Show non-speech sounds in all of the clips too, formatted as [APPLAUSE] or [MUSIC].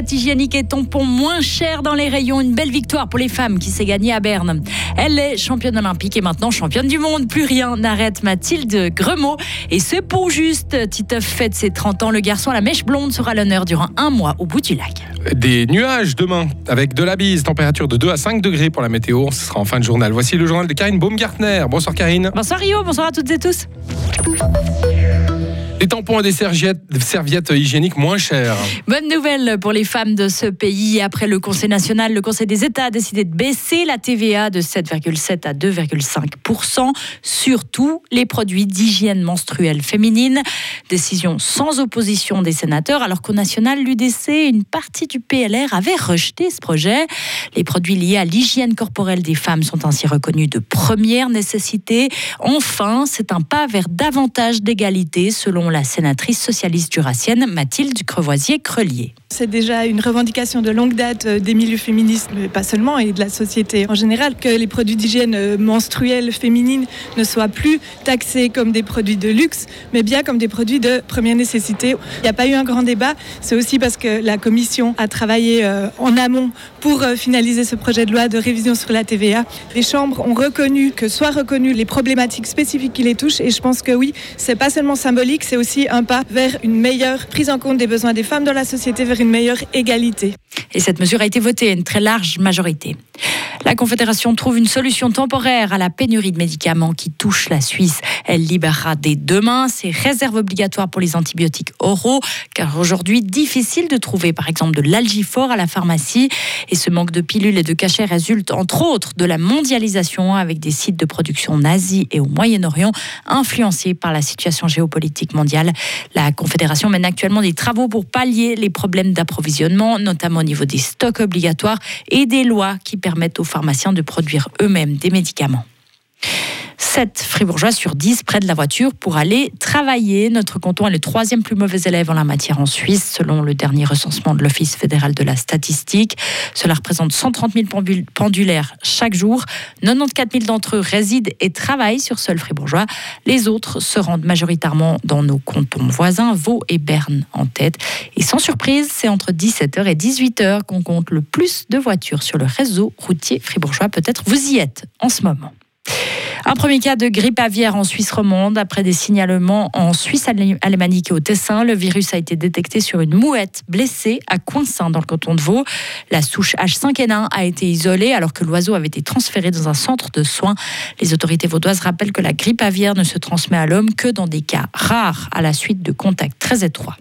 serviettes hygiéniques et tampons moins chers dans les rayons. Une belle victoire pour les femmes qui s'est gagnée à Berne. Elle est championne olympique et maintenant championne du monde. Plus rien n'arrête Mathilde Gremaud. Et c'est pour juste. Titeuf fête ses 30 ans. Le garçon à la mèche blonde sera l'honneur durant un mois au bout du lac. Des nuages demain avec de la bise, température de 2 à 5 degrés pour la météo. Ce sera en fin de journal. Voici le journal de Karine Baumgartner. Bonsoir Karine. Bonsoir Rio, bonsoir à toutes et tous. Des tampons et des serviettes, serviettes hygiéniques moins chères. Bonne nouvelle pour les femmes de ce pays. Après le Conseil national, le Conseil des États a décidé de baisser la TVA de 7,7 à 2,5% sur tous les produits d'hygiène menstruelle féminine. Décision sans opposition des sénateurs, alors qu'au national, l'UDC, une partie du PLR avait rejeté ce projet. Les produits liés à l'hygiène corporelle des femmes sont ainsi reconnus de première nécessité. Enfin, c'est un pas vers davantage d'égalité selon la sénatrice socialiste jurassienne Mathilde Crevoisier-Crelier. C'est déjà une revendication de longue date euh, des milieux féministes, mais pas seulement, et de la société en général, que les produits d'hygiène euh, menstruelle féminine ne soient plus taxés comme des produits de luxe, mais bien comme des produits de première nécessité. Il n'y a pas eu un grand débat, c'est aussi parce que la Commission a travaillé euh, en amont pour finaliser ce projet de loi de révision sur la TVA. Les chambres ont reconnu que soient reconnues les problématiques spécifiques qui les touchent, et je pense que oui, c'est pas seulement symbolique, c'est aussi un pas vers une meilleure prise en compte des besoins des femmes dans la société, une meilleure égalité. Et cette mesure a été votée à une très large majorité. La Confédération trouve une solution temporaire à la pénurie de médicaments qui touche la Suisse. Elle libérera dès demain ses réserves obligatoires pour les antibiotiques oraux, car aujourd'hui, difficile de trouver par exemple de l'algifort à la pharmacie. Et ce manque de pilules et de cachets résulte entre autres de la mondialisation avec des sites de production en Asie et au Moyen-Orient influencés par la situation géopolitique mondiale. La Confédération mène actuellement des travaux pour pallier les problèmes d'approvisionnement, notamment au niveau des stocks obligatoires et des lois qui permettent aux pharmaciens de produire eux-mêmes des médicaments. 7 fribourgeois sur 10 près de la voiture pour aller travailler. Notre canton est le troisième plus mauvais élève en la matière en Suisse, selon le dernier recensement de l'Office fédéral de la statistique. Cela représente 130 000 pendulaires chaque jour. 94 000 d'entre eux résident et travaillent sur seul fribourgeois. Les autres se rendent majoritairement dans nos cantons voisins, Vaud et Berne en tête. Et sans surprise, c'est entre 17h et 18h qu'on compte le plus de voitures sur le réseau routier fribourgeois. Peut-être vous y êtes en ce moment. Un premier cas de grippe aviaire en Suisse romande. Après des signalements en Suisse alémanique et au Tessin, le virus a été détecté sur une mouette blessée à Coinsin dans le canton de Vaud. La souche H5N1 a été isolée alors que l'oiseau avait été transféré dans un centre de soins. Les autorités vaudoises rappellent que la grippe aviaire ne se transmet à l'homme que dans des cas rares à la suite de contacts très étroits.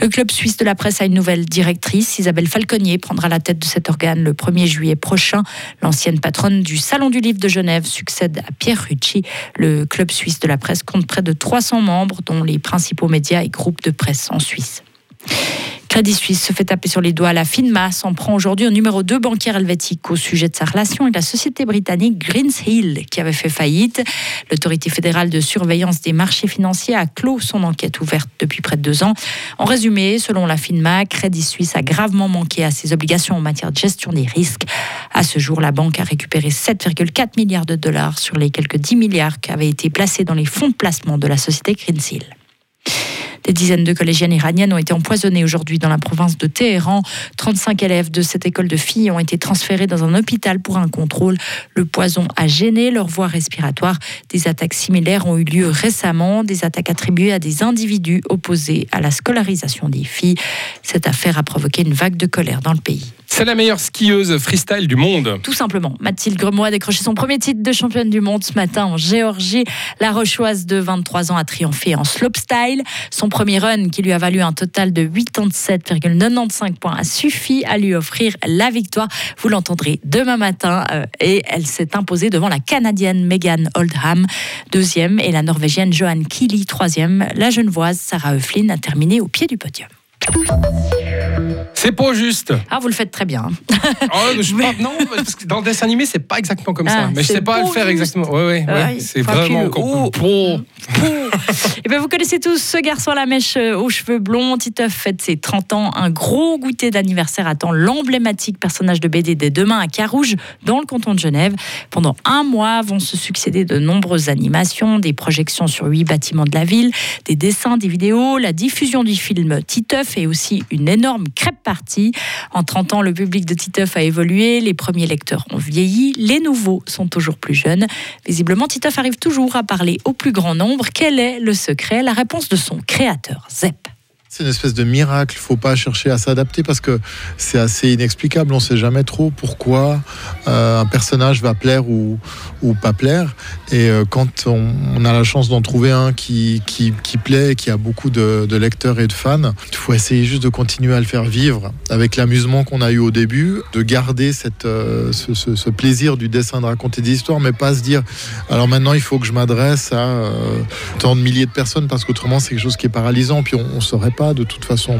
Le club suisse de la presse a une nouvelle directrice. Isabelle Falconier prendra la tête de cet organe le 1er juillet prochain. L'ancienne patronne du Salon du Livre de Genève succède à Pierre Rucci. Le club suisse de la presse compte près de 300 membres, dont les principaux médias et groupes de presse en Suisse. Crédit Suisse se fait taper sur les doigts. La FINMA s'en prend aujourd'hui au numéro 2 bancaire helvétique au sujet de sa relation avec la société britannique Greenshill qui avait fait faillite. L'autorité fédérale de surveillance des marchés financiers a clos son enquête ouverte depuis près de deux ans. En résumé, selon la FINMA, Crédit Suisse a gravement manqué à ses obligations en matière de gestion des risques. À ce jour, la banque a récupéré 7,4 milliards de dollars sur les quelques 10 milliards qui avaient été placés dans les fonds de placement de la société Greenshill. Des dizaines de collégiennes iraniennes ont été empoisonnées aujourd'hui dans la province de Téhéran. 35 élèves de cette école de filles ont été transférés dans un hôpital pour un contrôle. Le poison a gêné leur voie respiratoire. Des attaques similaires ont eu lieu récemment, des attaques attribuées à des individus opposés à la scolarisation des filles. Cette affaire a provoqué une vague de colère dans le pays. C'est la meilleure skieuse freestyle du monde. Tout simplement. Mathilde Gremois a décroché son premier titre de championne du monde ce matin en Géorgie. La Rochoise de 23 ans a triomphé en slopestyle. Son premier run, qui lui a valu un total de 87,95 points, a suffi à lui offrir la victoire. Vous l'entendrez demain matin. Euh, et elle s'est imposée devant la Canadienne Megan Oldham, deuxième, et la Norvégienne Johan Kili, troisième. La Genevoise Sarah Euflin a terminé au pied du podium. C'est pas juste. Ah, vous le faites très bien. Oh, je pas, non, parce que dans le dessin animé, c'est pas exactement comme ça. Ah, mais je sais pas le faire exactement. Oui, oui, ouais, c'est vraiment oh, oh. [LAUGHS] Et ben, vous connaissez tous ce garçon à la mèche euh, aux cheveux blonds. Titeuf fête ses 30 ans. Un gros goûter d'anniversaire attend l'emblématique personnage de BD des demain à Carouge, dans le canton de Genève. Pendant un mois vont se succéder de nombreuses animations, des projections sur huit bâtiments de la ville, des dessins, des vidéos, la diffusion du film Titeuf et aussi une énorme crêpe partie. En 30 ans, le public de Titeuf a évolué, les premiers lecteurs ont vieilli, les nouveaux sont toujours plus jeunes. Visiblement, Titeuf arrive toujours à parler au plus grand nombre. Quel est le secret La réponse de son créateur, Zep. C'est une espèce de miracle. Il faut pas chercher à s'adapter parce que c'est assez inexplicable. On ne sait jamais trop pourquoi un personnage va plaire ou, pas plaire. Et euh, quand on, a la chance d'en trouver un qui, qui, qui, plaît, qui a beaucoup de, lecteurs et de fans, il faut essayer juste de continuer à le faire vivre avec l'amusement qu'on a eu au début, de garder cette, euh, ce, plaisir du dessin, de raconter des histoires, mais pas se dire alors maintenant il faut que je m'adresse à tant de milliers de personnes parce qu'autrement c'est quelque chose qui est paralysant. Puis on ne saurait pas de toute façon.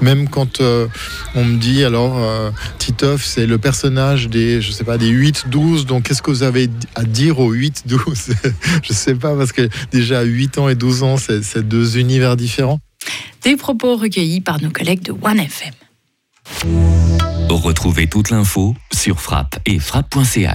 même quand euh, on me dit alors euh, Titoff, c'est le personnage des je sais pas des 8 12 donc qu'est-ce que vous avez à dire aux 8 12 [LAUGHS] Je sais pas parce que déjà 8 ans et 12 ans c'est deux univers différents. Des propos recueillis par nos collègues de OneFM. Retrouvez toute l'info sur frappe et frappe.ch.